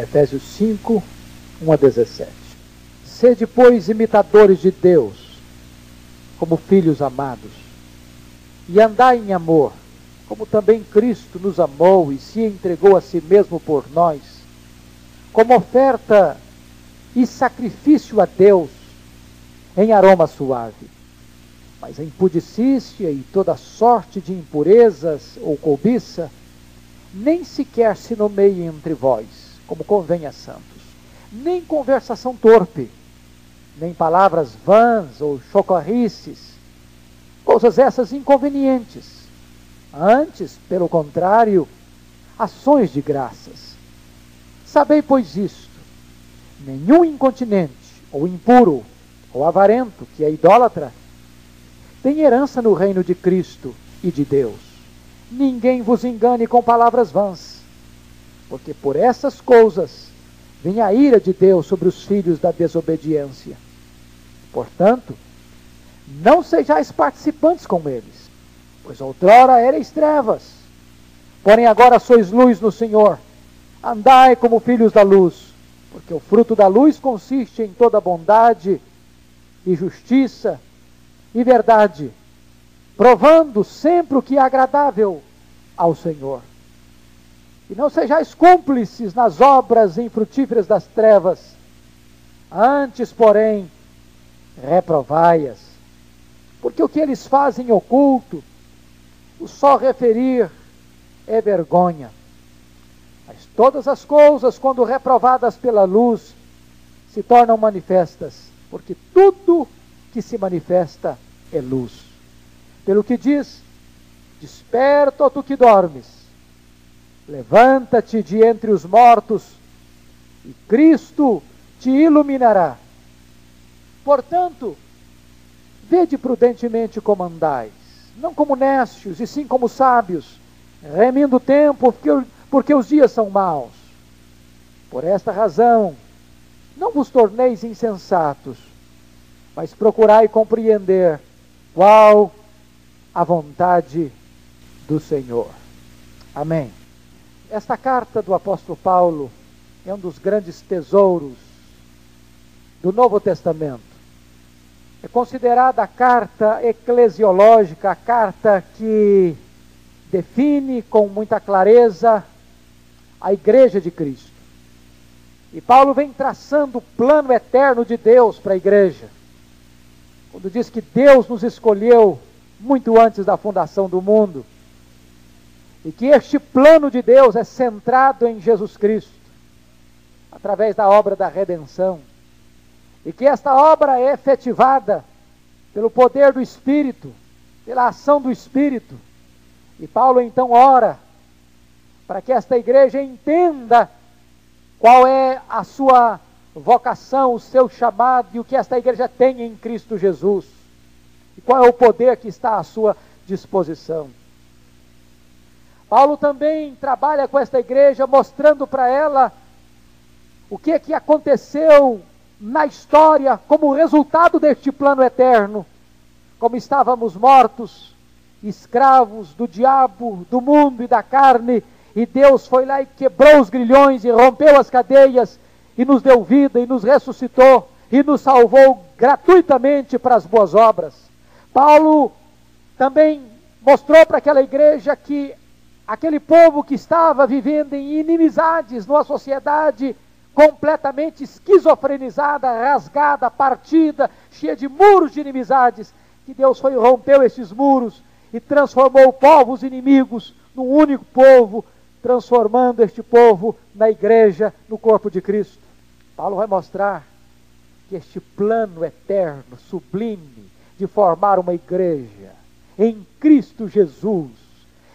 Efésios 5, 1 a 17. Sede, pois, imitadores de Deus, como filhos amados, e andai em amor, como também Cristo nos amou e se entregou a si mesmo por nós, como oferta e sacrifício a Deus em aroma suave. Mas a impudicícia e toda sorte de impurezas ou cobiça nem sequer se nomeiem entre vós, como convém a santos, nem conversação torpe, nem palavras vãs ou chocorrices, coisas essas inconvenientes. Antes, pelo contrário, ações de graças. Sabei, pois, isto: nenhum incontinente, ou impuro, ou avarento, que é idólatra, tem herança no reino de Cristo e de Deus. Ninguém vos engane com palavras vãs, porque por essas coisas vem a ira de Deus sobre os filhos da desobediência. Portanto, não sejais participantes com eles, pois outrora erais trevas, porém agora sois luz no Senhor. Andai como filhos da luz, porque o fruto da luz consiste em toda bondade e justiça e verdade, provando sempre o que é agradável ao Senhor. E não sejais cúmplices nas obras infrutíferas das trevas, antes, porém, reprovai-as, porque o que eles fazem oculto, o só referir é vergonha. Mas todas as coisas, quando reprovadas pela luz, se tornam manifestas, porque tudo que se manifesta é luz. Pelo que diz: Desperta, ó tu que dormes, levanta-te de entre os mortos, e Cristo te iluminará. Portanto, vede prudentemente como andais, não como necios, e sim como sábios, remindo o tempo, porque, porque os dias são maus. Por esta razão, não vos torneis insensatos, mas procurai compreender qual a vontade do Senhor. Amém. Esta carta do apóstolo Paulo é um dos grandes tesouros do Novo Testamento. É considerada a carta eclesiológica, a carta que define com muita clareza a igreja de Cristo. E Paulo vem traçando o plano eterno de Deus para a igreja quando diz que Deus nos escolheu muito antes da fundação do mundo, e que este plano de Deus é centrado em Jesus Cristo, através da obra da redenção, e que esta obra é efetivada pelo poder do Espírito, pela ação do Espírito. E Paulo então ora para que esta igreja entenda qual é a sua vocação, o seu chamado e o que esta igreja tem em Cristo Jesus. E qual é o poder que está à sua disposição. Paulo também trabalha com esta igreja, mostrando para ela o que é que aconteceu na história como resultado deste plano eterno. Como estávamos mortos, escravos do diabo, do mundo e da carne, e Deus foi lá e quebrou os grilhões e rompeu as cadeias e nos deu vida e nos ressuscitou e nos salvou gratuitamente para as boas obras. Paulo também mostrou para aquela igreja que aquele povo que estava vivendo em inimizades numa sociedade completamente esquizofrenizada, rasgada, partida, cheia de muros de inimizades, que Deus foi rompeu esses muros e transformou povos inimigos num único povo, transformando este povo na igreja, no corpo de Cristo. Paulo vai mostrar que este plano eterno, sublime, de formar uma igreja em Cristo Jesus,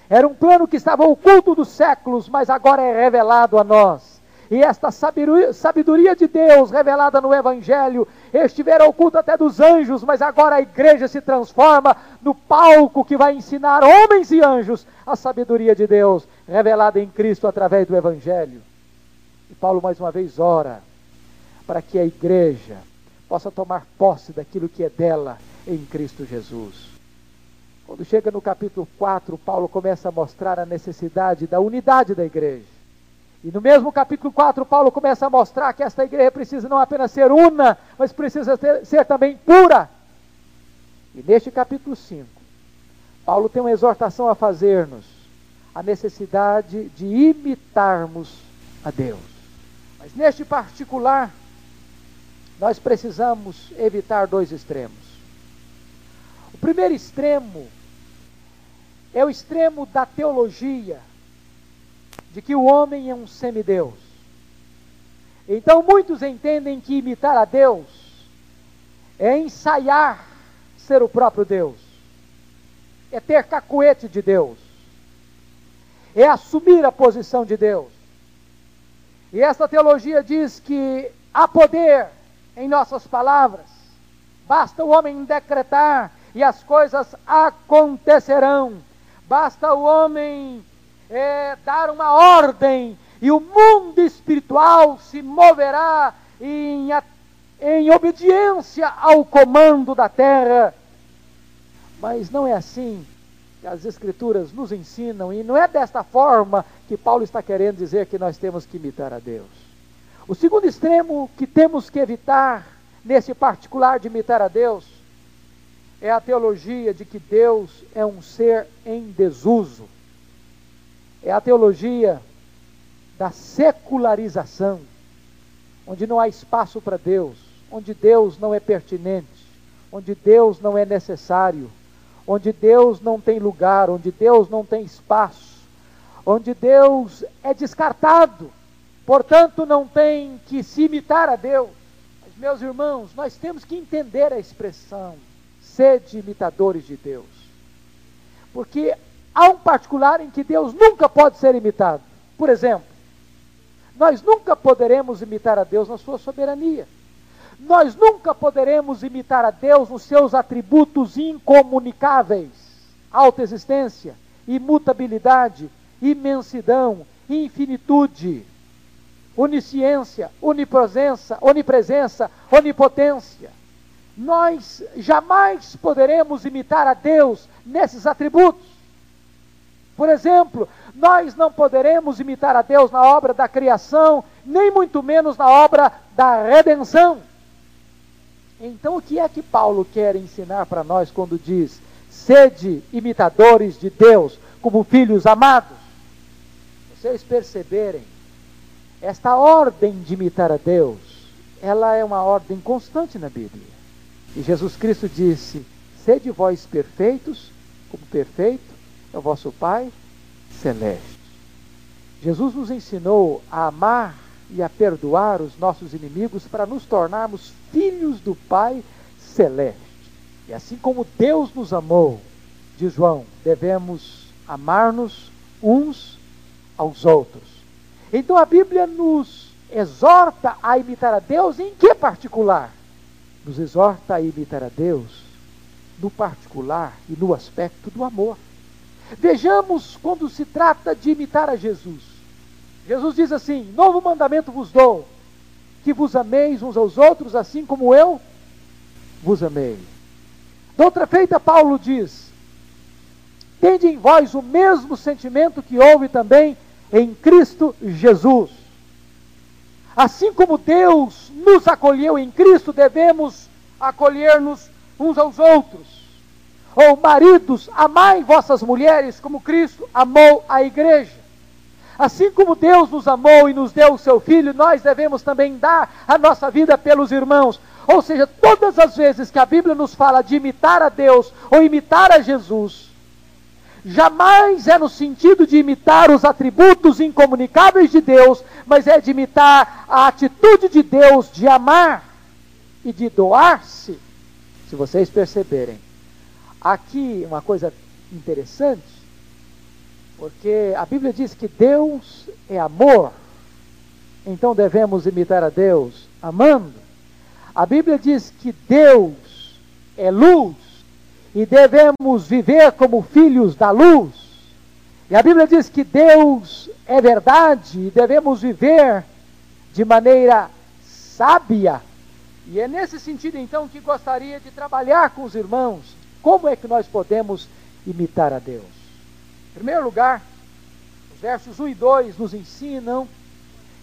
era um plano que estava oculto dos séculos, mas agora é revelado a nós. E esta sabedoria de Deus revelada no Evangelho estivera oculta até dos anjos, mas agora a igreja se transforma no palco que vai ensinar homens e anjos a sabedoria de Deus revelada em Cristo através do Evangelho. E Paulo mais uma vez ora para que a igreja possa tomar posse daquilo que é dela em Cristo Jesus. Quando chega no capítulo 4, Paulo começa a mostrar a necessidade da unidade da igreja. E no mesmo capítulo 4, Paulo começa a mostrar que esta igreja precisa não apenas ser una, mas precisa ter, ser também pura. E neste capítulo 5, Paulo tem uma exortação a fazer-nos, a necessidade de imitarmos a Deus. Mas neste particular, nós precisamos evitar dois extremos. O primeiro extremo é o extremo da teologia, de que o homem é um semideus. Então muitos entendem que imitar a Deus é ensaiar ser o próprio Deus, é ter cacuete de Deus, é assumir a posição de Deus. E esta teologia diz que há poder em nossas palavras, basta o homem decretar e as coisas acontecerão. Basta o homem é, dar uma ordem e o mundo espiritual se moverá em, em obediência ao comando da terra. Mas não é assim que as Escrituras nos ensinam, e não é desta forma que Paulo está querendo dizer que nós temos que imitar a Deus. O segundo extremo que temos que evitar, nesse particular de imitar a Deus, é a teologia de que Deus é um ser em desuso. É a teologia da secularização, onde não há espaço para Deus, onde Deus não é pertinente, onde Deus não é necessário, onde Deus não tem lugar, onde Deus não tem espaço, onde Deus é descartado, portanto não tem que se imitar a Deus. Mas, meus irmãos, nós temos que entender a expressão sede imitadores de Deus. Porque há um particular em que Deus nunca pode ser imitado. Por exemplo, nós nunca poderemos imitar a Deus na sua soberania. Nós nunca poderemos imitar a Deus nos seus atributos incomunicáveis: alta existência, imutabilidade, imensidão, infinitude, onisciência, onipresença, onipresença, onipotência nós jamais poderemos imitar a Deus nesses atributos. Por exemplo, nós não poderemos imitar a Deus na obra da criação, nem muito menos na obra da redenção. Então, o que é que Paulo quer ensinar para nós quando diz: sede imitadores de Deus, como filhos amados? Vocês perceberem, esta ordem de imitar a Deus, ela é uma ordem constante na Bíblia. E Jesus Cristo disse: Sede vós perfeitos, como perfeito é o vosso Pai celeste. Jesus nos ensinou a amar e a perdoar os nossos inimigos para nos tornarmos filhos do Pai celeste. E assim como Deus nos amou, diz João, devemos amar-nos uns aos outros. Então a Bíblia nos exorta a imitar a Deus em que particular? Nos exorta a imitar a Deus no particular e no aspecto do amor. Vejamos quando se trata de imitar a Jesus. Jesus diz assim: Novo mandamento vos dou, que vos ameis uns aos outros, assim como eu vos amei. Doutra feita, Paulo diz: Tende em vós o mesmo sentimento que houve também em Cristo Jesus Assim como Deus nos acolheu em Cristo, devemos acolher-nos uns aos outros. Ou maridos, amai vossas mulheres como Cristo amou a igreja. Assim como Deus nos amou e nos deu o seu filho, nós devemos também dar a nossa vida pelos irmãos. Ou seja, todas as vezes que a Bíblia nos fala de imitar a Deus ou imitar a Jesus, jamais é no sentido de imitar os atributos incomunicáveis de Deus, mas é de imitar a atitude de Deus de amar e de doar-se. Se vocês perceberem, aqui uma coisa interessante, porque a Bíblia diz que Deus é amor, então devemos imitar a Deus amando. A Bíblia diz que Deus é luz, e devemos viver como filhos da luz. E a Bíblia diz que Deus é verdade e devemos viver de maneira sábia. E é nesse sentido então que gostaria de trabalhar com os irmãos. Como é que nós podemos imitar a Deus? Em primeiro lugar, os versos 1 e 2 nos ensinam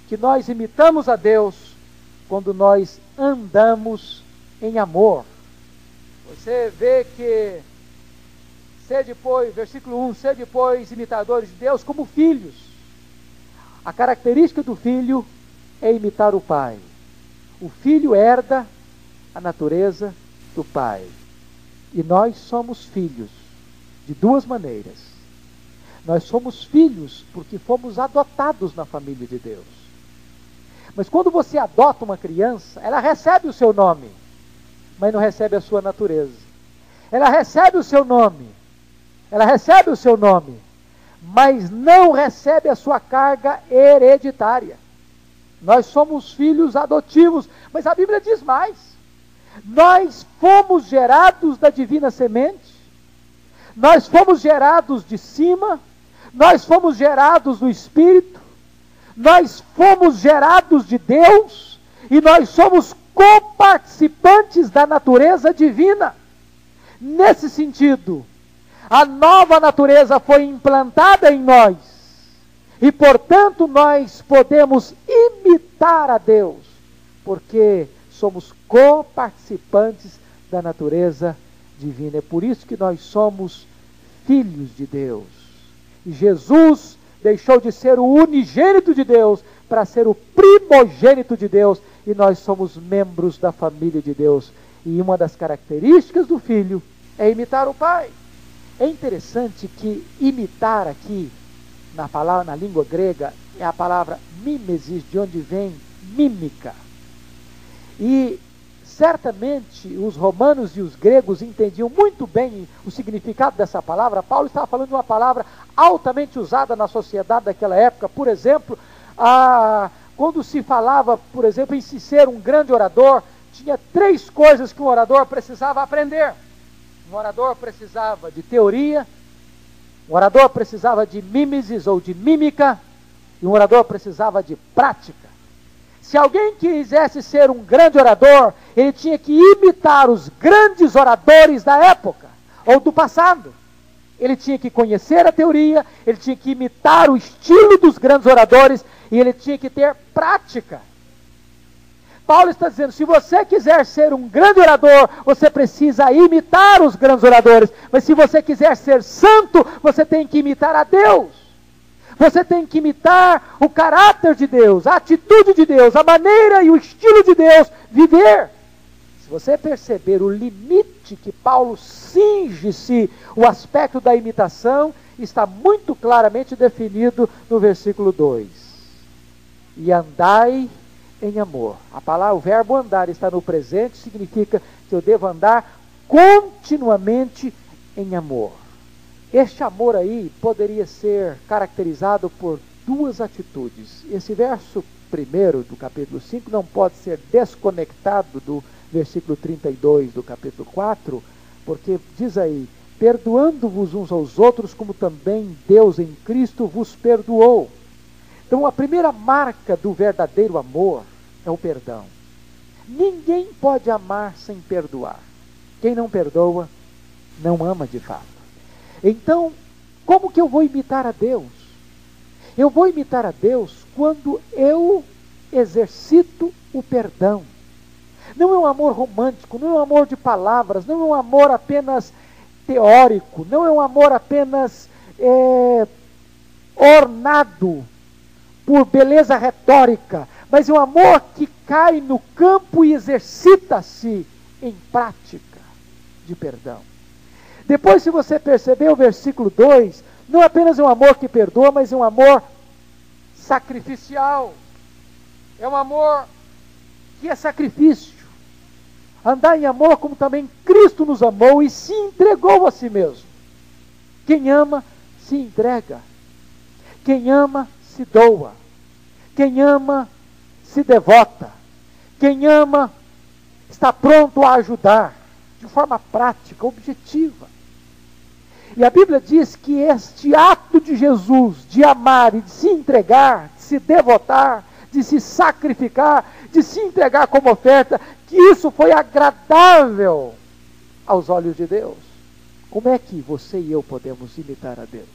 que nós imitamos a Deus quando nós andamos em amor. Você vê que ser depois, versículo 1, ser depois imitadores de Deus como filhos. A característica do filho é imitar o pai. O filho herda a natureza do pai. E nós somos filhos de duas maneiras. Nós somos filhos porque fomos adotados na família de Deus. Mas quando você adota uma criança, ela recebe o seu nome, mas não recebe a sua natureza. Ela recebe o seu nome, ela recebe o seu nome, mas não recebe a sua carga hereditária. Nós somos filhos adotivos, mas a Bíblia diz mais. Nós fomos gerados da divina semente, nós fomos gerados de cima, nós fomos gerados do Espírito, nós fomos gerados de Deus e nós somos coparticipantes da natureza divina. Nesse sentido, a nova natureza foi implantada em nós e, portanto, nós podemos imitar a Deus, porque somos coparticipantes da natureza divina. É por isso que nós somos filhos de Deus. E Jesus deixou de ser o unigênito de Deus para ser o primogênito de Deus, e nós somos membros da família de Deus. E uma das características do filho é imitar o pai. É interessante que imitar aqui, na palavra, na língua grega, é a palavra mimesis, de onde vem mímica. E certamente os romanos e os gregos entendiam muito bem o significado dessa palavra. Paulo estava falando de uma palavra altamente usada na sociedade daquela época. Por exemplo, a, quando se falava, por exemplo, em se ser um grande orador, tinha três coisas que um orador precisava aprender. Um orador precisava de teoria, um orador precisava de mimesis ou de mímica, e um orador precisava de prática. Se alguém quisesse ser um grande orador, ele tinha que imitar os grandes oradores da época ou do passado. Ele tinha que conhecer a teoria, ele tinha que imitar o estilo dos grandes oradores e ele tinha que ter prática. Paulo está dizendo: se você quiser ser um grande orador, você precisa imitar os grandes oradores. Mas se você quiser ser santo, você tem que imitar a Deus. Você tem que imitar o caráter de Deus, a atitude de Deus, a maneira e o estilo de Deus viver. Se você perceber o limite que Paulo cinge-se, o aspecto da imitação, está muito claramente definido no versículo 2. E andai em amor. A palavra, o verbo andar está no presente, significa que eu devo andar continuamente em amor. Este amor aí poderia ser caracterizado por duas atitudes. Esse verso primeiro do capítulo 5 não pode ser desconectado do versículo 32 do capítulo 4, porque diz aí: perdoando-vos uns aos outros, como também Deus em Cristo vos perdoou. Então, a primeira marca do verdadeiro amor é o perdão. Ninguém pode amar sem perdoar. Quem não perdoa, não ama de fato. Então, como que eu vou imitar a Deus? Eu vou imitar a Deus quando eu exercito o perdão. Não é um amor romântico, não é um amor de palavras, não é um amor apenas teórico, não é um amor apenas é, ornado por beleza retórica, mas é um amor que cai no campo e exercita-se em prática de perdão. Depois, se você perceber o versículo 2, não é apenas um amor que perdoa, mas é um amor sacrificial. É um amor que é sacrifício. Andar em amor como também Cristo nos amou e se entregou a si mesmo. Quem ama, se entrega. Quem ama, se doa. Quem ama, se devota. Quem ama, está pronto a ajudar de forma prática, objetiva. E a Bíblia diz que este ato de Jesus de amar e de se entregar, de se devotar, de se sacrificar, de se entregar como oferta, que isso foi agradável aos olhos de Deus. Como é que você e eu podemos imitar a Deus?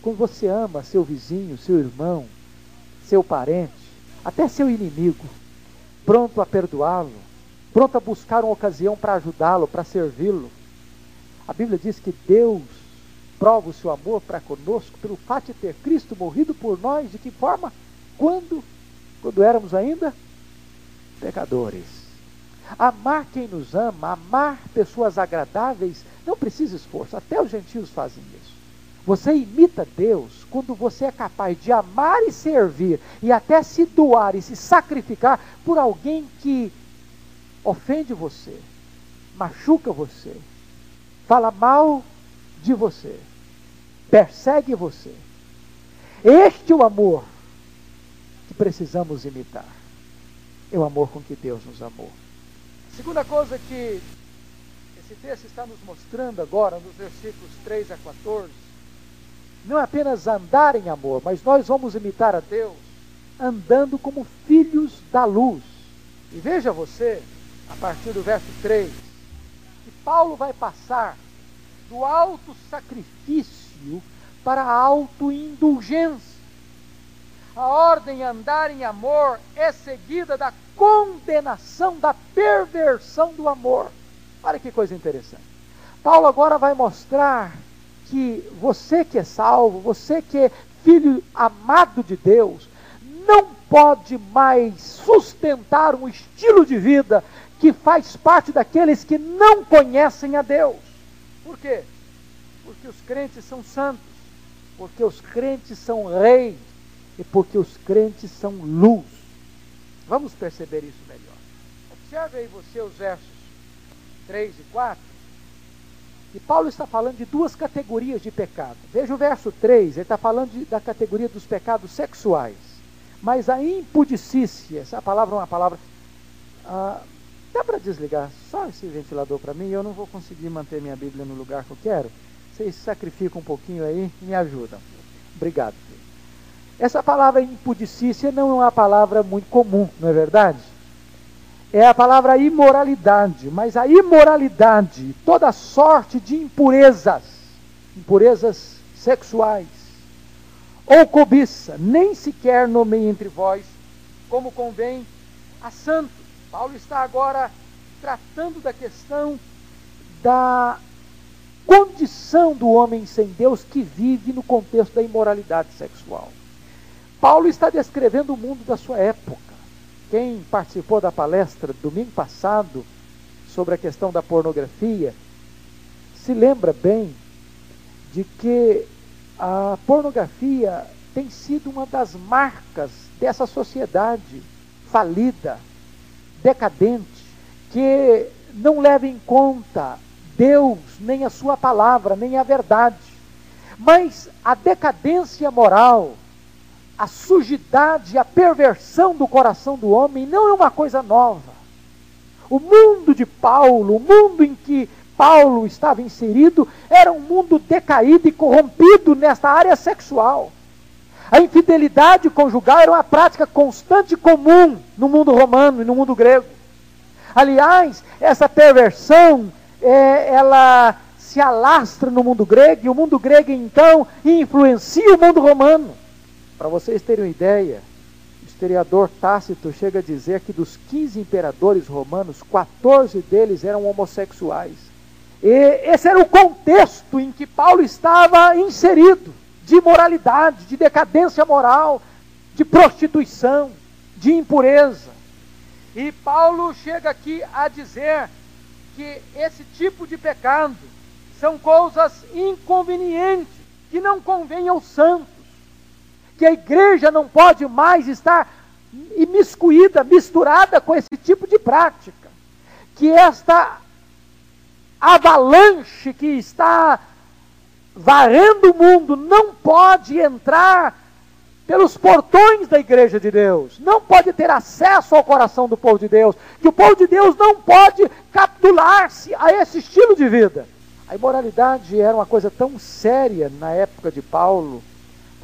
Como você ama seu vizinho, seu irmão, seu parente, até seu inimigo, pronto a perdoá-lo, pronto a buscar uma ocasião para ajudá-lo, para servi-lo. A Bíblia diz que Deus prova o seu amor para conosco pelo fato de ter Cristo morrido por nós. De que forma? Quando? Quando éramos ainda pecadores. Amar quem nos ama, amar pessoas agradáveis, não precisa esforço. Até os gentios fazem isso. Você imita Deus quando você é capaz de amar e servir e até se doar e se sacrificar por alguém que ofende você, machuca você, fala mal de você, persegue você. Este é o amor que precisamos imitar. É o amor com que Deus nos amou. A segunda coisa que esse texto está nos mostrando agora, nos versículos 3 a 14, não é apenas andar em amor, mas nós vamos imitar a Deus andando como filhos da luz. E veja você, a partir do verso 3, que Paulo vai passar do alto sacrifício para a autoindulgência. A ordem andar em amor é seguida da condenação, da perversão do amor. Olha que coisa interessante. Paulo agora vai mostrar que você que é salvo, você que é filho amado de Deus, não pode mais sustentar um estilo de vida que faz parte daqueles que não conhecem a Deus. Por quê? Porque os crentes são santos, porque os crentes são reis e porque os crentes são luz. Vamos perceber isso melhor. Observe aí você os versos 3 e 4 e Paulo está falando de duas categorias de pecado. Veja o verso 3, ele está falando de, da categoria dos pecados sexuais. Mas a impudicícia, essa palavra é uma palavra. Ah, dá para desligar só esse ventilador para mim? Eu não vou conseguir manter minha Bíblia no lugar que eu quero. Vocês sacrificam um pouquinho aí e me ajudam. Obrigado. Essa palavra impudicícia não é uma palavra muito comum, não é verdade? É a palavra imoralidade, mas a imoralidade, toda sorte de impurezas, impurezas sexuais, ou cobiça, nem sequer nomeie entre vós, como convém a santos. Paulo está agora tratando da questão da condição do homem sem Deus que vive no contexto da imoralidade sexual. Paulo está descrevendo o mundo da sua época. Quem participou da palestra domingo passado sobre a questão da pornografia se lembra bem de que a pornografia tem sido uma das marcas dessa sociedade falida, decadente, que não leva em conta Deus, nem a sua palavra, nem a verdade. Mas a decadência moral, a sujidade, a perversão do coração do homem não é uma coisa nova. O mundo de Paulo, o mundo em que Paulo estava inserido, era um mundo decaído e corrompido nesta área sexual. A infidelidade conjugal era uma prática constante e comum no mundo romano e no mundo grego. Aliás, essa perversão, é, ela se alastra no mundo grego, e o mundo grego então influencia o mundo romano. Para vocês terem uma ideia, o historiador Tácito chega a dizer que dos 15 imperadores romanos, 14 deles eram homossexuais. E esse era o contexto em que Paulo estava inserido de imoralidade, de decadência moral, de prostituição, de impureza. E Paulo chega aqui a dizer que esse tipo de pecado são coisas inconvenientes, que não convêm aos santos que a igreja não pode mais estar imiscuída, misturada com esse tipo de prática. Que esta avalanche que está varrendo o mundo não pode entrar pelos portões da igreja de Deus, não pode ter acesso ao coração do povo de Deus, que o povo de Deus não pode capitular-se a esse estilo de vida. A imoralidade era uma coisa tão séria na época de Paulo,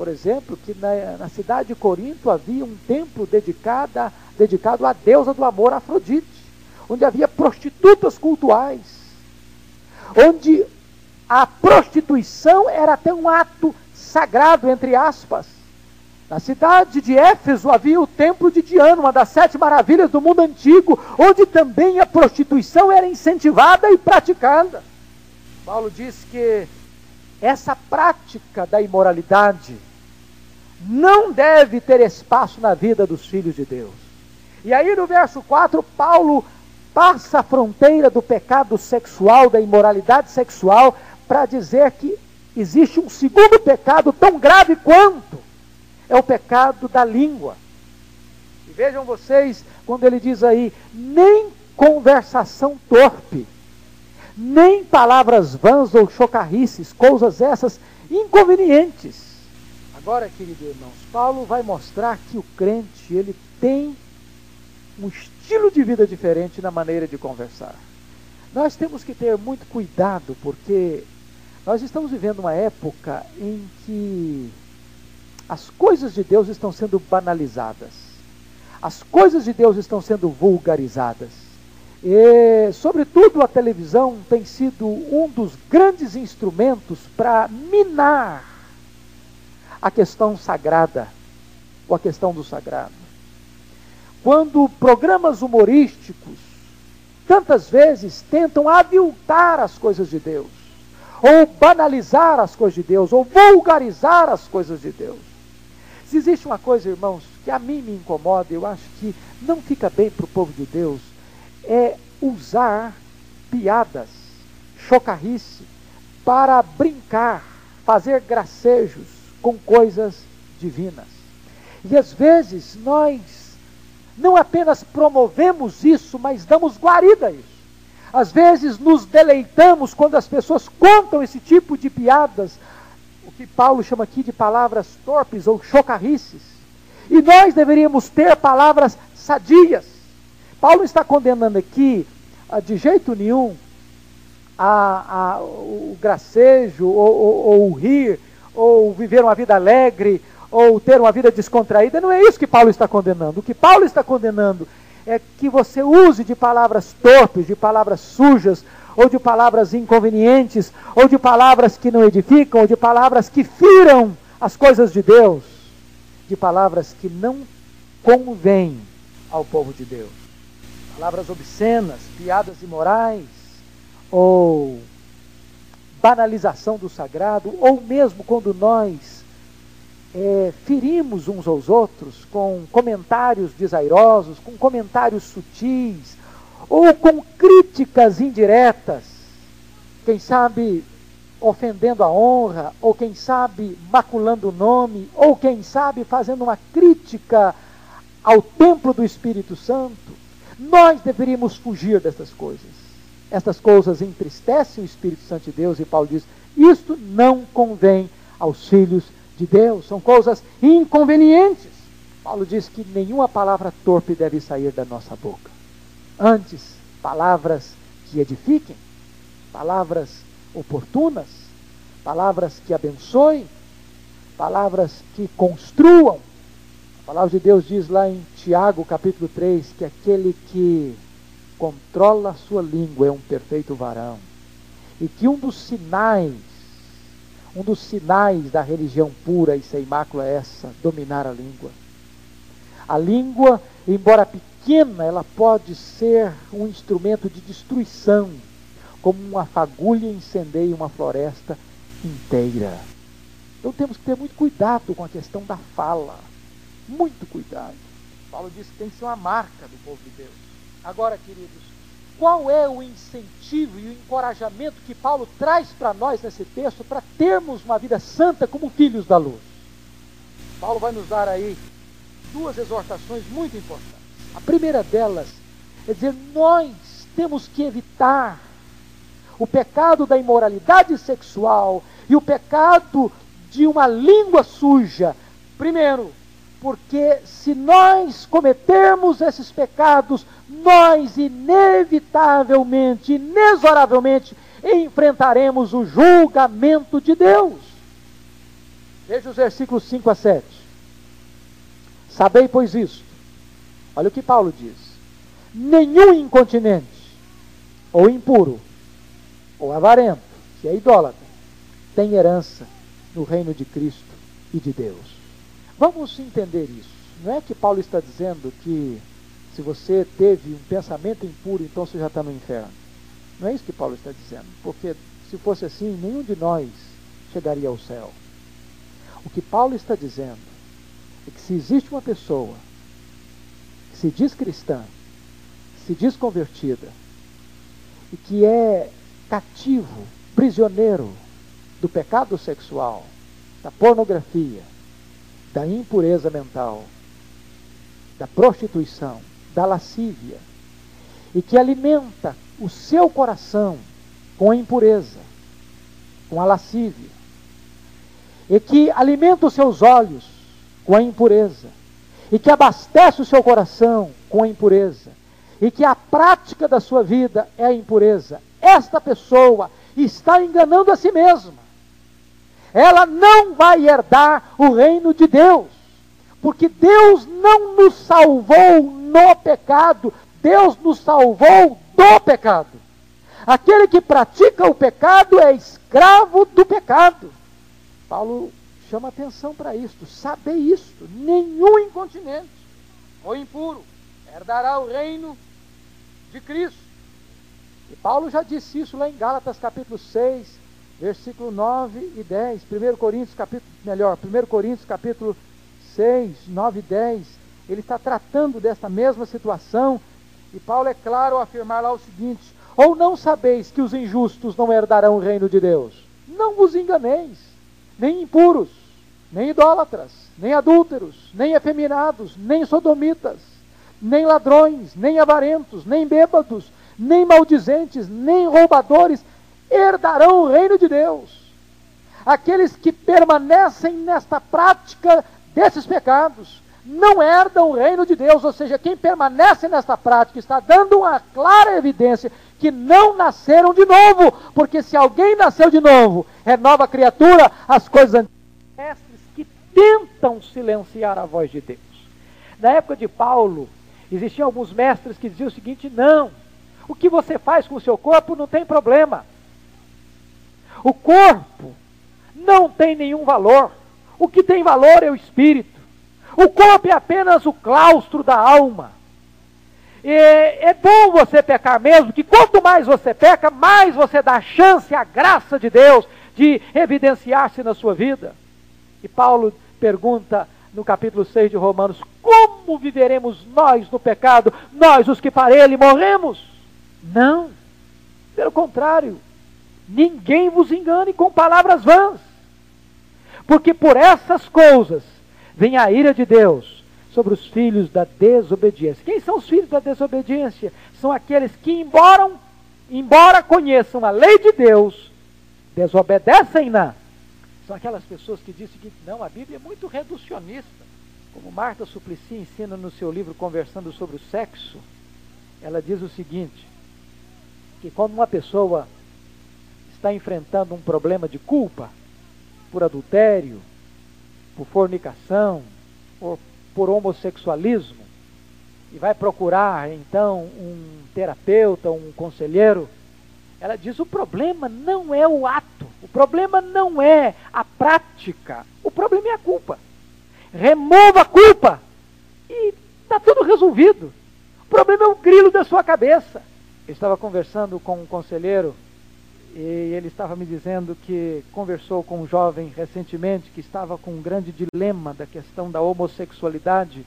por exemplo, que na, na cidade de Corinto havia um templo dedicado, dedicado à deusa do amor Afrodite, onde havia prostitutas cultuais, onde a prostituição era até um ato sagrado, entre aspas. Na cidade de Éfeso havia o templo de Diana, uma das sete maravilhas do mundo antigo, onde também a prostituição era incentivada e praticada. Paulo diz que essa prática da imoralidade não deve ter espaço na vida dos filhos de Deus. E aí no verso 4, Paulo passa a fronteira do pecado sexual, da imoralidade sexual, para dizer que existe um segundo pecado tão grave quanto é o pecado da língua. E vejam vocês, quando ele diz aí, nem conversação torpe, nem palavras vãs ou chocarrices, coisas essas inconvenientes. Agora, queridos irmãos, Paulo vai mostrar que o crente, ele tem um estilo de vida diferente na maneira de conversar. Nós temos que ter muito cuidado, porque nós estamos vivendo uma época em que as coisas de Deus estão sendo banalizadas. As coisas de Deus estão sendo vulgarizadas. E, sobretudo, a televisão tem sido um dos grandes instrumentos para minar a questão sagrada, ou a questão do sagrado. Quando programas humorísticos tantas vezes tentam aviltar as coisas de Deus, ou banalizar as coisas de Deus, ou vulgarizar as coisas de Deus. Se existe uma coisa, irmãos, que a mim me incomoda, eu acho que não fica bem para o povo de Deus, é usar piadas, chocarrice, para brincar, fazer gracejos com coisas divinas. E às vezes nós não apenas promovemos isso, mas damos guarida a isso. Às vezes nos deleitamos quando as pessoas contam esse tipo de piadas, o que Paulo chama aqui de palavras torpes ou chocarrices. E nós deveríamos ter palavras sadias. Paulo está condenando aqui, ah, de jeito nenhum, a, a, o gracejo, ou, ou, ou o rir, ou viver uma vida alegre, ou ter uma vida descontraída. Não é isso que Paulo está condenando. O que Paulo está condenando é que você use de palavras torpes, de palavras sujas, ou de palavras inconvenientes, ou de palavras que não edificam, ou de palavras que firam as coisas de Deus, de palavras que não convêm ao povo de Deus. Palavras obscenas, piadas imorais, ou banalização do sagrado, ou mesmo quando nós é, ferimos uns aos outros com comentários desairosos, com comentários sutis, ou com críticas indiretas, quem sabe ofendendo a honra, ou quem sabe maculando o nome, ou quem sabe fazendo uma crítica ao templo do Espírito Santo, nós deveríamos fugir dessas coisas. Estas coisas entristecem o Espírito Santo de Deus, e Paulo diz: isto não convém aos filhos de Deus, são coisas inconvenientes. Paulo diz que nenhuma palavra torpe deve sair da nossa boca. Antes, palavras que edifiquem, palavras oportunas, palavras que abençoem, palavras que construam. A palavra de Deus diz lá em Tiago, capítulo 3, que aquele que controla a sua língua é um perfeito varão. E que um dos sinais, um dos sinais da religião pura e sem mácula é essa, dominar a língua. A língua, embora pequena, ela pode ser um instrumento de destruição, como uma fagulha incendeia uma floresta inteira. Então temos que ter muito cuidado com a questão da fala. Muito cuidado. Paulo diz que tem que ser uma marca do povo de Deus. Agora, queridos, qual é o incentivo e o encorajamento que Paulo traz para nós nesse texto para termos uma vida santa como filhos da luz? Paulo vai nos dar aí duas exortações muito importantes. A primeira delas é dizer: nós temos que evitar o pecado da imoralidade sexual e o pecado de uma língua suja. Primeiro, porque se nós cometermos esses pecados, nós inevitavelmente, inexoravelmente, enfrentaremos o julgamento de Deus. Veja os versículos 5 a 7. Sabei, pois, isto Olha o que Paulo diz: nenhum incontinente, ou impuro, ou avarento, que é idólatra, tem herança no reino de Cristo e de Deus. Vamos entender isso. Não é que Paulo está dizendo que se você teve um pensamento impuro, então você já está no inferno. Não é isso que Paulo está dizendo. Porque se fosse assim, nenhum de nós chegaria ao céu. O que Paulo está dizendo é que se existe uma pessoa que se diz cristã, se diz convertida, e que é cativo, prisioneiro do pecado sexual, da pornografia, da impureza mental, da prostituição, da lascívia, e que alimenta o seu coração com a impureza, com a lascívia, e que alimenta os seus olhos com a impureza, e que abastece o seu coração com a impureza, e que a prática da sua vida é a impureza. Esta pessoa está enganando a si mesma. Ela não vai herdar o reino de Deus, porque Deus não nos salvou no pecado, Deus nos salvou do pecado. Aquele que pratica o pecado é escravo do pecado. Paulo chama atenção para isto, saber isto. Nenhum incontinente ou impuro herdará o reino de Cristo. E Paulo já disse isso lá em Gálatas capítulo 6, versículo 9 e 10. 1 Coríntios capítulo, melhor, 1 Coríntios capítulo 6, 9 e 10. Ele está tratando desta mesma situação. E Paulo é claro ao afirmar lá o seguinte: Ou não sabeis que os injustos não herdarão o reino de Deus? Não vos enganeis, nem impuros, nem idólatras, nem adúlteros, nem efeminados, nem sodomitas nem ladrões, nem avarentos, nem bêbados, nem maldizentes, nem roubadores herdarão o reino de Deus. Aqueles que permanecem nesta prática desses pecados não herdam o reino de Deus, ou seja, quem permanece nesta prática está dando uma clara evidência que não nasceram de novo, porque se alguém nasceu de novo, é nova criatura, as coisas antigas que tentam silenciar a voz de Deus. Na época de Paulo, Existiam alguns mestres que diziam o seguinte: não, o que você faz com o seu corpo não tem problema. O corpo não tem nenhum valor. O que tem valor é o espírito. O corpo é apenas o claustro da alma. E é bom você pecar mesmo, que quanto mais você peca, mais você dá chance à graça de Deus de evidenciar-se na sua vida. E Paulo pergunta no capítulo 6 de Romanos: Como viveremos nós no pecado, nós os que para ele morremos? Não, pelo contrário, ninguém vos engane com palavras vãs, porque por essas coisas vem a ira de Deus sobre os filhos da desobediência. Quem são os filhos da desobediência? São aqueles que, embora, embora conheçam a lei de Deus, desobedecem-na são aquelas pessoas que dizem seguinte: não, a Bíblia é muito reducionista. Como Marta Suplicy ensina no seu livro Conversando sobre o Sexo, ela diz o seguinte: que quando uma pessoa está enfrentando um problema de culpa, por adultério, por fornicação, ou por homossexualismo, e vai procurar então um terapeuta, um conselheiro, ela diz: o problema não é o ato, o problema não é a prática, o problema é a culpa. Remova a culpa e está tudo resolvido. O problema é o grilo da sua cabeça. Eu estava conversando com um conselheiro e ele estava me dizendo que conversou com um jovem recentemente que estava com um grande dilema da questão da homossexualidade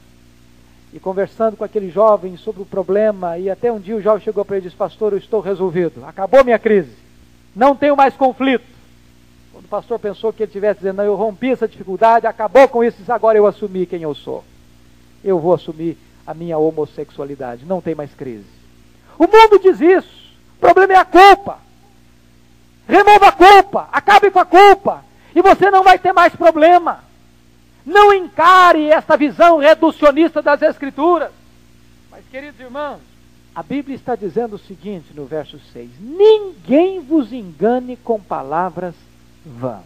e conversando com aquele jovem sobre o problema, e até um dia o jovem chegou para ele e disse: Pastor, eu estou resolvido, acabou minha crise, não tenho mais conflito. Quando o pastor pensou que ele estivesse dizendo: Não, eu rompi essa dificuldade, acabou com isso, agora eu assumi quem eu sou. Eu vou assumir a minha homossexualidade, não tem mais crise. O mundo diz isso, o problema é a culpa. Remova a culpa, acabe com a culpa, e você não vai ter mais problema. Não encare esta visão reducionista das Escrituras. Mas, queridos irmãos, a Bíblia está dizendo o seguinte no verso 6: Ninguém vos engane com palavras vãs,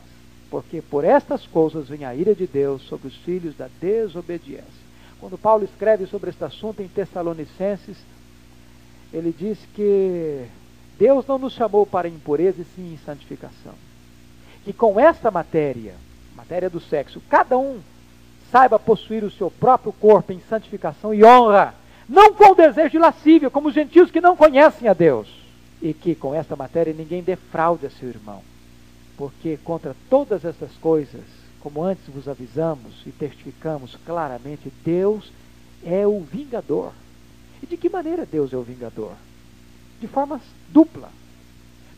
porque por estas coisas vem a ira de Deus sobre os filhos da desobediência. Quando Paulo escreve sobre este assunto em Tessalonicenses, ele diz que Deus não nos chamou para impureza e sim em santificação. E com esta matéria, matéria do sexo, cada um saiba possuir o seu próprio corpo em santificação e honra, não com o desejo de lascívia, como os gentios que não conhecem a Deus, e que com esta matéria ninguém defraude a seu irmão, porque contra todas essas coisas, como antes vos avisamos e testificamos claramente, Deus é o vingador. E de que maneira Deus é o vingador? De forma dupla.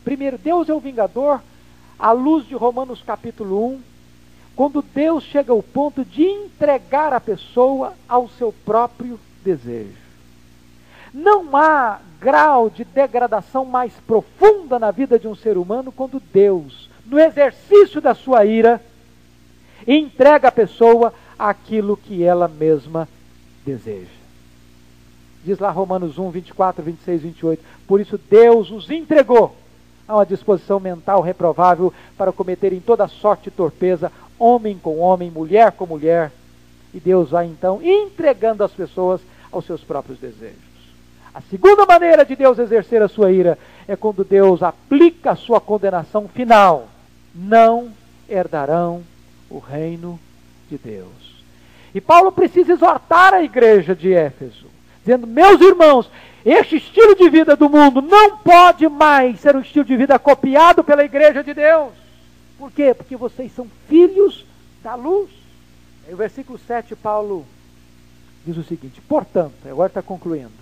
Primeiro, Deus é o vingador à luz de Romanos capítulo 1, quando Deus chega ao ponto de entregar a pessoa ao seu próprio desejo. Não há grau de degradação mais profunda na vida de um ser humano quando Deus, no exercício da sua ira, entrega a pessoa aquilo que ela mesma deseja. Diz lá Romanos 1, 24, 26, 28. Por isso Deus os entregou a uma disposição mental reprovável para cometerem toda sorte de torpeza, homem com homem, mulher com mulher, e Deus vai então entregando as pessoas aos seus próprios desejos. A segunda maneira de Deus exercer a sua ira é quando Deus aplica a sua condenação final. Não herdarão o reino de Deus. E Paulo precisa exortar a igreja de Éfeso, dizendo: Meus irmãos, este estilo de vida do mundo não pode mais ser um estilo de vida copiado pela igreja de Deus. Por quê? Porque vocês são filhos da luz. Aí o versículo 7, Paulo diz o seguinte: portanto, agora está concluindo,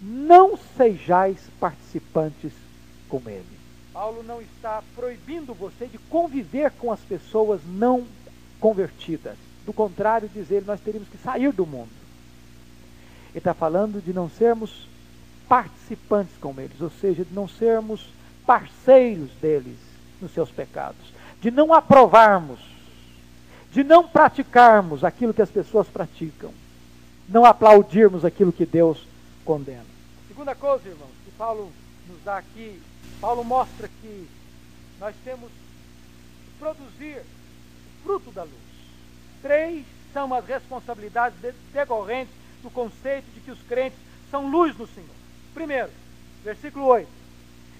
não sejais participantes com ele. Paulo não está proibindo você de conviver com as pessoas não convertidas. Do contrário, diz ele, nós teríamos que sair do mundo. Ele está falando de não sermos participantes com eles, ou seja, de não sermos parceiros deles nos seus pecados, de não aprovarmos, de não praticarmos aquilo que as pessoas praticam, não aplaudirmos aquilo que Deus condena. Segunda coisa, irmãos, que Paulo nos dá aqui, Paulo mostra que nós temos que produzir o fruto da luz. Três são as responsabilidades decorrentes do conceito de que os crentes são luz no Senhor. Primeiro, versículo 8.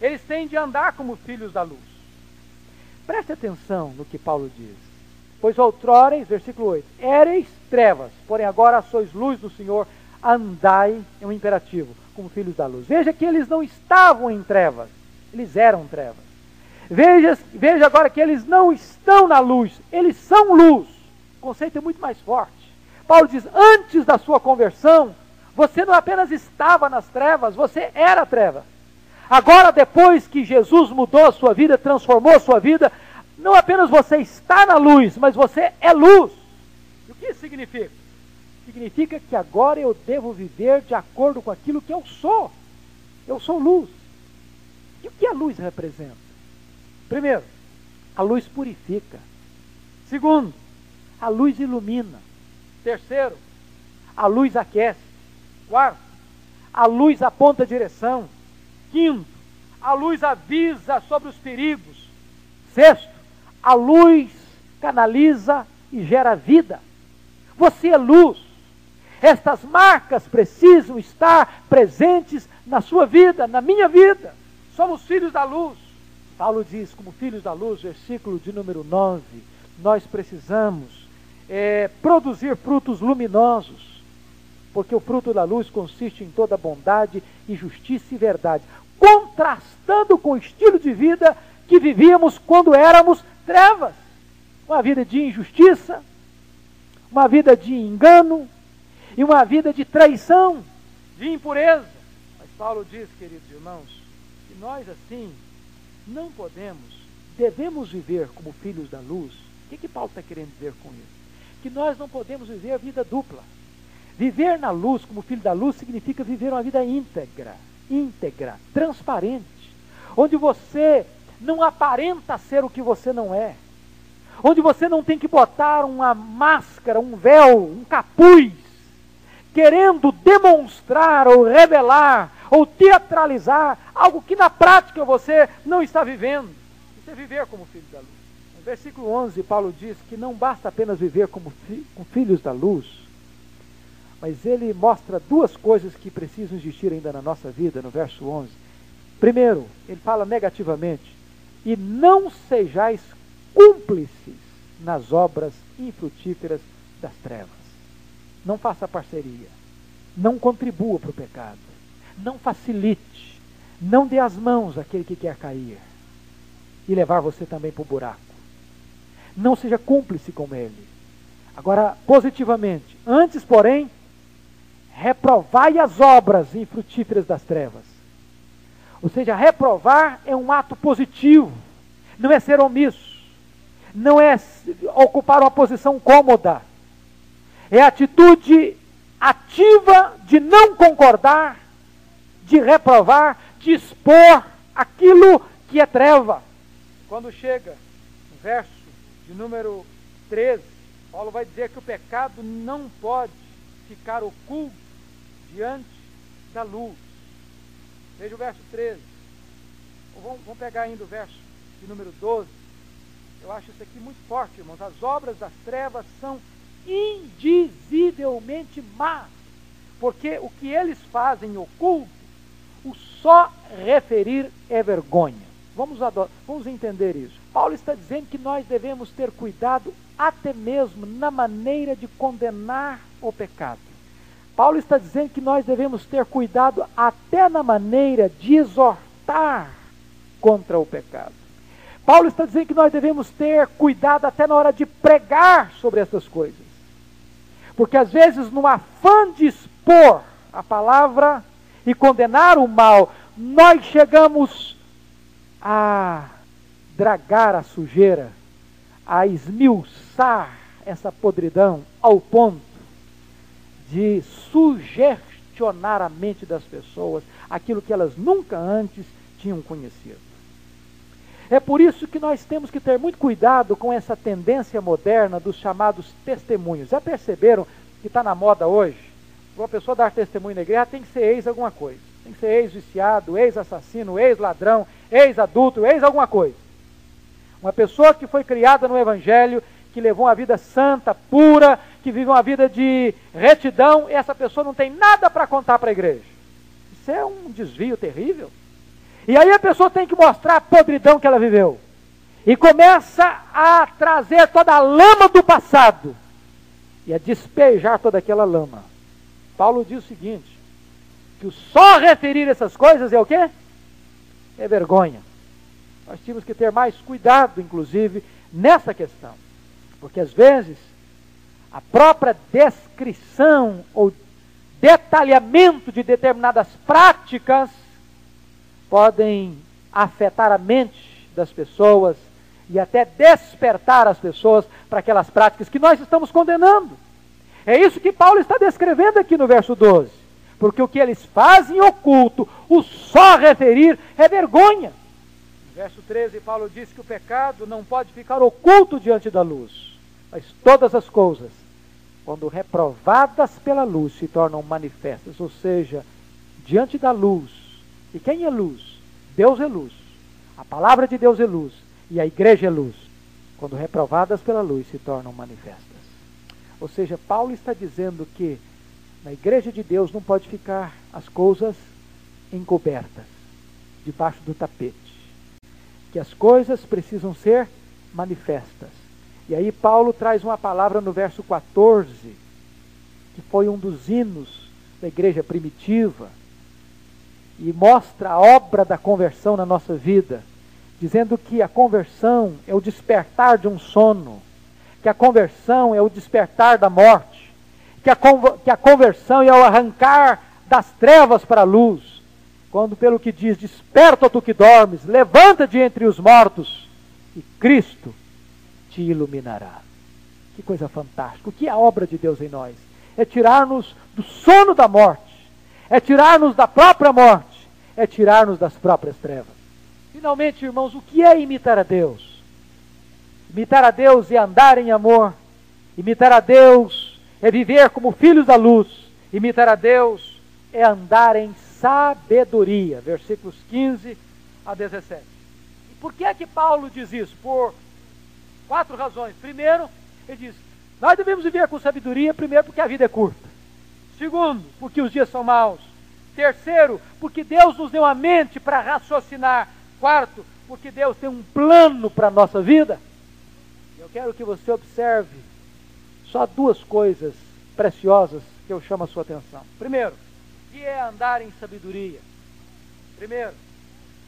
Eles têm de andar como filhos da luz. Preste atenção no que Paulo diz. Pois outrora, versículo 8, éreis trevas, porém agora sois luz do Senhor, andai, é um imperativo, como filhos da luz. Veja que eles não estavam em trevas, eles eram trevas. Veja, veja agora que eles não estão na luz, eles são luz. O conceito é muito mais forte. Paulo diz: antes da sua conversão, você não apenas estava nas trevas, você era treva. Agora, depois que Jesus mudou a sua vida, transformou a sua vida, não apenas você está na luz, mas você é luz. E o que isso significa? Significa que agora eu devo viver de acordo com aquilo que eu sou. Eu sou luz. E o que a luz representa? Primeiro, a luz purifica. Segundo, a luz ilumina. Terceiro, a luz aquece. Quarto, a luz aponta a direção. Quinto, a luz avisa sobre os perigos. Sexto, a luz canaliza e gera vida. Você é luz. Estas marcas precisam estar presentes na sua vida, na minha vida. Somos filhos da luz. Paulo diz, como filhos da luz, versículo de número 9, nós precisamos é, produzir frutos luminosos, porque o fruto da luz consiste em toda bondade e justiça e verdade contrastando com o estilo de vida que vivíamos quando éramos trevas. Uma vida de injustiça, uma vida de engano e uma vida de traição, de impureza. Mas Paulo diz, queridos irmãos, que nós assim não podemos, devemos viver como filhos da luz. O que, que Paulo está querendo dizer com isso? Que nós não podemos viver a vida dupla. Viver na luz como filho da luz significa viver uma vida íntegra íntegra, transparente, onde você não aparenta ser o que você não é, onde você não tem que botar uma máscara, um véu, um capuz, querendo demonstrar ou revelar ou teatralizar algo que na prática você não está vivendo. Você viver como filho da luz. Versículo 11, Paulo diz que não basta apenas viver como fi filhos da luz, mas ele mostra duas coisas que precisam existir ainda na nossa vida, no verso 11. Primeiro, ele fala negativamente: e não sejais cúmplices nas obras infrutíferas das trevas. Não faça parceria. Não contribua para o pecado. Não facilite. Não dê as mãos àquele que quer cair e levar você também para o buraco. Não seja cúmplice com ele. Agora, positivamente. Antes, porém, reprovai as obras infrutíferas das trevas. Ou seja, reprovar é um ato positivo, não é ser omisso, não é ocupar uma posição cômoda, é atitude ativa de não concordar, de reprovar, de expor aquilo que é treva. Quando chega verso de número 13, Paulo vai dizer que o pecado não pode ficar oculto diante da luz. Veja o verso 13. Vamos, vamos pegar ainda o verso de número 12. Eu acho isso aqui muito forte, irmãos. As obras das trevas são indizivelmente más, porque o que eles fazem oculto, o só referir é vergonha. Vamos, vamos entender isso. Paulo está dizendo que nós devemos ter cuidado até mesmo na maneira de condenar o pecado. Paulo está dizendo que nós devemos ter cuidado até na maneira de exortar contra o pecado. Paulo está dizendo que nós devemos ter cuidado até na hora de pregar sobre essas coisas. Porque às vezes, no afã de expor a palavra e condenar o mal, nós chegamos a dragar a sujeira, a esmiuçar essa podridão ao ponto de sugestionar a mente das pessoas aquilo que elas nunca antes tinham conhecido. É por isso que nós temos que ter muito cuidado com essa tendência moderna dos chamados testemunhos. Já perceberam que está na moda hoje? Uma pessoa dar testemunho na igreja tem que ser ex alguma coisa. Tem que ser ex-viciado, ex-assassino, ex-ladrão, ex-adulto, ex alguma coisa. Uma pessoa que foi criada no Evangelho, que levou uma vida santa, pura, que vive uma vida de retidão, e essa pessoa não tem nada para contar para a igreja. Isso é um desvio terrível. E aí a pessoa tem que mostrar a podridão que ela viveu. E começa a trazer toda a lama do passado e a despejar toda aquela lama. Paulo diz o seguinte: que o só referir essas coisas é o quê? É vergonha. Nós tínhamos que ter mais cuidado, inclusive, nessa questão. Porque às vezes a própria descrição ou detalhamento de determinadas práticas podem afetar a mente das pessoas e até despertar as pessoas para aquelas práticas que nós estamos condenando. É isso que Paulo está descrevendo aqui no verso 12. Porque o que eles fazem oculto, o só referir é vergonha. Verso 13, Paulo diz que o pecado não pode ficar oculto diante da luz, mas todas as coisas, quando reprovadas pela luz, se tornam manifestas, ou seja, diante da luz. E quem é luz? Deus é luz. A palavra de Deus é luz. E a igreja é luz. Quando reprovadas pela luz, se tornam manifestas. Ou seja, Paulo está dizendo que na igreja de Deus não pode ficar as coisas encobertas, debaixo do tapete que as coisas precisam ser manifestas. E aí Paulo traz uma palavra no verso 14, que foi um dos hinos da igreja primitiva, e mostra a obra da conversão na nossa vida, dizendo que a conversão é o despertar de um sono, que a conversão é o despertar da morte, que a, que a conversão é o arrancar das trevas para a luz, quando pelo que diz, desperta tu que dormes, levanta de entre os mortos, e Cristo te iluminará. Que coisa fantástica. O que é a obra de Deus em nós? É tirar-nos do sono da morte, é tirar-nos da própria morte, é tirar-nos das próprias trevas. Finalmente, irmãos, o que é imitar a Deus? Imitar a Deus é andar em amor, imitar a Deus é viver como filhos da luz, imitar a Deus é andar em sabedoria. Versículos 15 a 17. E por que é que Paulo diz isso? Por quatro razões. Primeiro, ele diz: nós devemos viver com sabedoria, primeiro, porque a vida é curta. Segundo, porque os dias são maus. Terceiro, porque Deus nos deu a mente para raciocinar. Quarto, porque Deus tem um plano para a nossa vida. Eu quero que você observe só duas coisas preciosas que eu chamo a sua atenção. Primeiro, que é andar em sabedoria. Primeiro,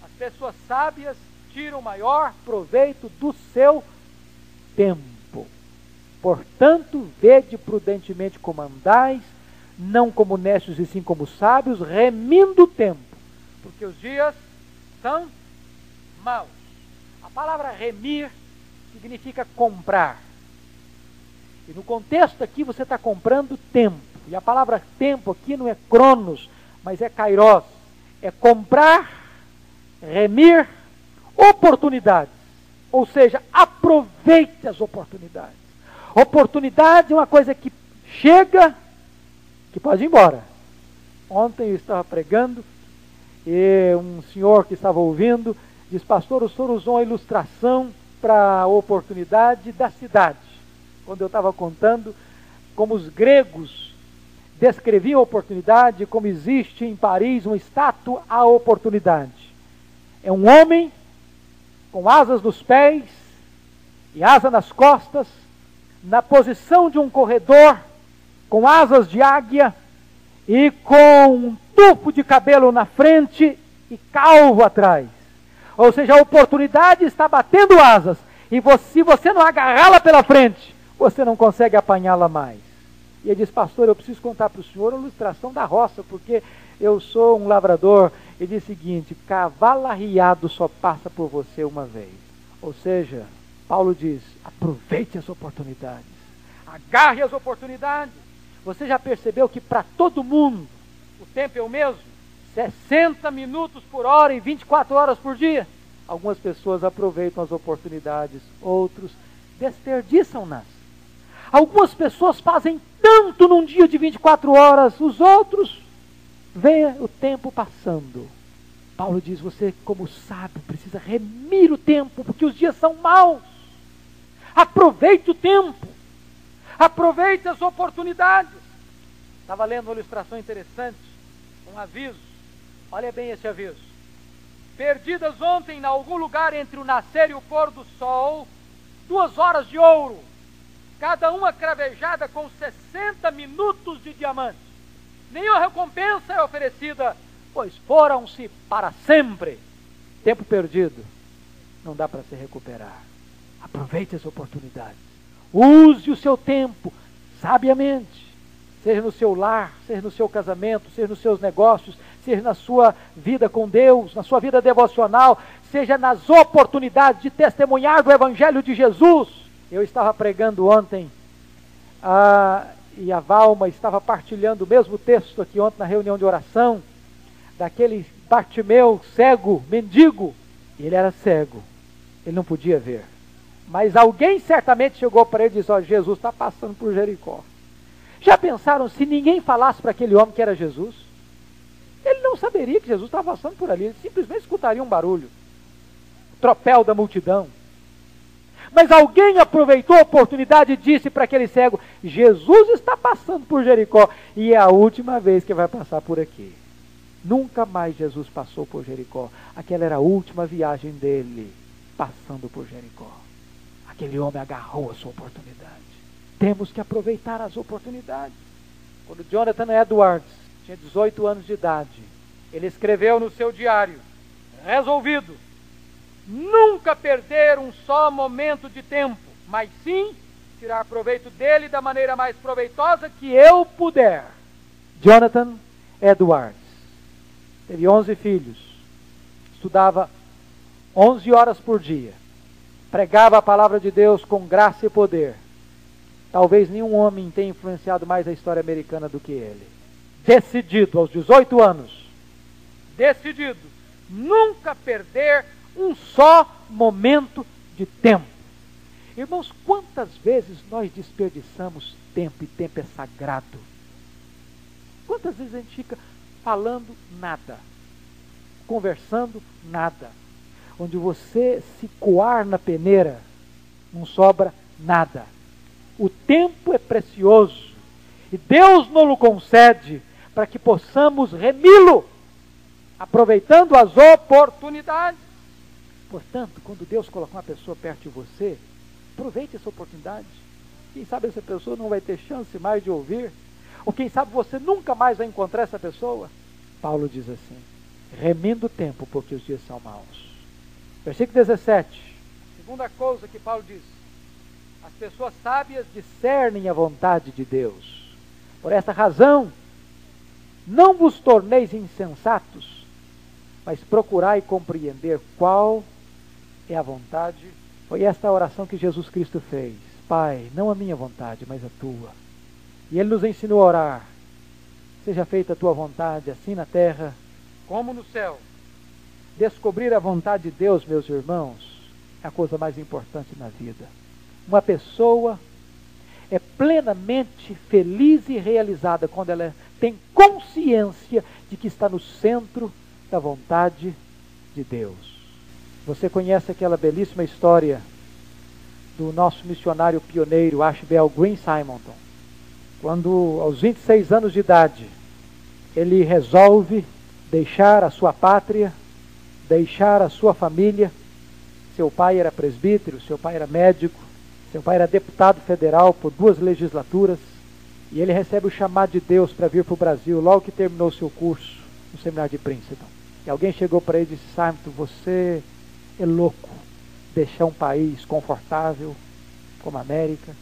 as pessoas sábias tiram maior proveito do seu tempo. Portanto, vede prudentemente como andais, não como necios e sim como sábios, remindo o tempo, porque os dias são maus. A palavra remir significa comprar. E no contexto aqui você está comprando tempo. E a palavra tempo aqui não é cronos, mas é kairos. É comprar, remir oportunidades. Ou seja, aproveite as oportunidades. Oportunidade é uma coisa que chega, que pode ir embora. Ontem eu estava pregando e um senhor que estava ouvindo diz: Pastor, o senhor usou a ilustração para a oportunidade da cidade. Quando eu estava contando como os gregos descreviam a oportunidade, como existe em Paris uma estátua à oportunidade. É um homem com asas nos pés e asa nas costas, na posição de um corredor, com asas de águia e com um tufo de cabelo na frente e calvo atrás. Ou seja, a oportunidade está batendo asas e se você não agarrá-la pela frente, você não consegue apanhá-la mais. E ele diz, pastor, eu preciso contar para o senhor a ilustração da roça, porque eu sou um lavrador. Ele diz o seguinte: cavalo arriado só passa por você uma vez. Ou seja, Paulo diz: aproveite as oportunidades, agarre as oportunidades. Você já percebeu que para todo mundo o tempo é o mesmo? 60 minutos por hora e 24 horas por dia? Algumas pessoas aproveitam as oportunidades, outros desperdiçam-nas. Algumas pessoas fazem tanto num dia de 24 horas, os outros veem o tempo passando. Paulo diz: você, como sábio, precisa remir o tempo, porque os dias são maus. Aproveite o tempo, aproveite as oportunidades. Estava lendo uma ilustração interessante, um aviso. Olha bem esse aviso perdidas ontem em algum lugar entre o nascer e o pôr do sol, duas horas de ouro, cada uma cravejada com 60 minutos de diamante. Nenhuma recompensa é oferecida, pois foram-se para sempre. Tempo perdido, não dá para se recuperar. Aproveite as oportunidades. Use o seu tempo sabiamente seja no seu lar, seja no seu casamento, seja nos seus negócios, seja na sua vida com Deus, na sua vida devocional, seja nas oportunidades de testemunhar do Evangelho de Jesus. Eu estava pregando ontem ah, e a Valma estava partilhando o mesmo texto aqui ontem na reunião de oração, daquele Bartimeu cego, mendigo. Ele era cego, ele não podia ver. Mas alguém certamente chegou para ele e disse: Ó, oh, Jesus está passando por Jericó. Já pensaram se ninguém falasse para aquele homem que era Jesus? Ele não saberia que Jesus estava passando por ali, ele simplesmente escutaria um barulho tropel da multidão. Mas alguém aproveitou a oportunidade e disse para aquele cego: Jesus está passando por Jericó e é a última vez que vai passar por aqui. Nunca mais Jesus passou por Jericó. Aquela era a última viagem dele, passando por Jericó. Aquele homem agarrou a sua oportunidade. Temos que aproveitar as oportunidades. Quando Jonathan Edwards tinha 18 anos de idade, ele escreveu no seu diário: resolvido, nunca perder um só momento de tempo, mas sim tirar proveito dele da maneira mais proveitosa que eu puder. Jonathan Edwards teve 11 filhos, estudava 11 horas por dia, pregava a palavra de Deus com graça e poder Talvez nenhum homem tenha influenciado mais a história americana do que ele. Decidido, aos 18 anos, decidido, nunca perder um só momento de tempo. Irmãos, quantas vezes nós desperdiçamos tempo e tempo é sagrado? Quantas vezes a gente fica falando nada, conversando nada, onde você se coar na peneira, não sobra nada. O tempo é precioso e Deus nos o concede para que possamos remi-lo, aproveitando as oportunidades. Portanto, quando Deus colocar uma pessoa perto de você, aproveite essa oportunidade. Quem sabe essa pessoa não vai ter chance mais de ouvir? Ou quem sabe você nunca mais vai encontrar essa pessoa? Paulo diz assim: remindo o tempo, porque os dias são maus. Versículo 17. Segunda coisa que Paulo diz: as pessoas sábias discernem a vontade de Deus. Por esta razão, não vos torneis insensatos, mas procurai compreender qual é a vontade. Foi esta a oração que Jesus Cristo fez. Pai, não a minha vontade, mas a tua. E ele nos ensinou a orar. Seja feita a tua vontade, assim na terra como no céu. Descobrir a vontade de Deus, meus irmãos, é a coisa mais importante na vida. Uma pessoa é plenamente feliz e realizada quando ela tem consciência de que está no centro da vontade de Deus. Você conhece aquela belíssima história do nosso missionário pioneiro Ashbel Green Simonton, quando aos 26 anos de idade ele resolve deixar a sua pátria, deixar a sua família. Seu pai era presbítero, seu pai era médico, seu pai era deputado federal por duas legislaturas. E ele recebe o chamado de Deus para vir para o Brasil logo que terminou seu curso no seminário de Princeton. E alguém chegou para ele e disse: Simon, você é louco deixar um país confortável como a América.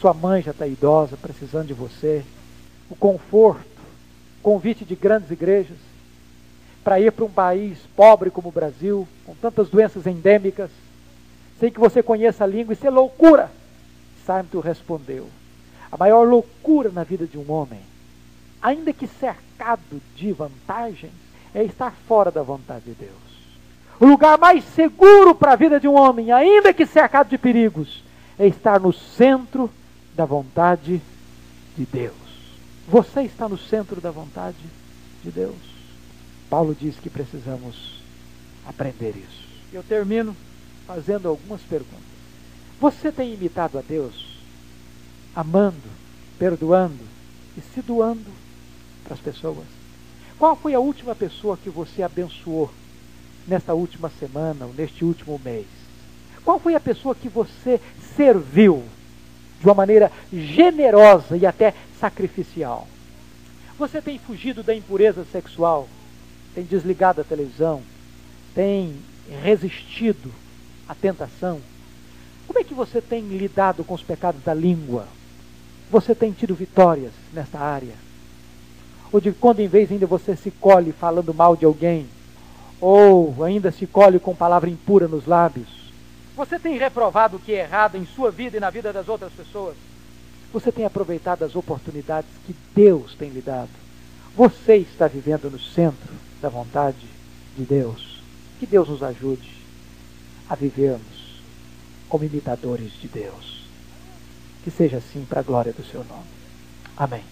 Sua mãe já está idosa, precisando de você. O conforto convite de grandes igrejas para ir para um país pobre como o Brasil, com tantas doenças endêmicas, sem que você conheça a língua, isso é loucura. Simon respondeu: a maior loucura na vida de um homem, ainda que cercado de vantagens, é estar fora da vontade de Deus. O lugar mais seguro para a vida de um homem, ainda que cercado de perigos, é estar no centro da vontade de Deus. Você está no centro da vontade de Deus. Paulo diz que precisamos aprender isso. Eu termino fazendo algumas perguntas. Você tem imitado a Deus, amando, perdoando e se doando para as pessoas? Qual foi a última pessoa que você abençoou nesta última semana ou neste último mês? Qual foi a pessoa que você serviu de uma maneira generosa e até sacrificial. Você tem fugido da impureza sexual, tem desligado a televisão, tem resistido à tentação. Como é que você tem lidado com os pecados da língua? Você tem tido vitórias nesta área? Ou de quando em vez ainda você se colhe falando mal de alguém? Ou ainda se colhe com palavra impura nos lábios? Você tem reprovado o que é errado em sua vida e na vida das outras pessoas? Você tem aproveitado as oportunidades que Deus tem lhe dado. Você está vivendo no centro da vontade de Deus. Que Deus nos ajude a vivermos como imitadores de Deus. Que seja assim para a glória do seu nome. Amém.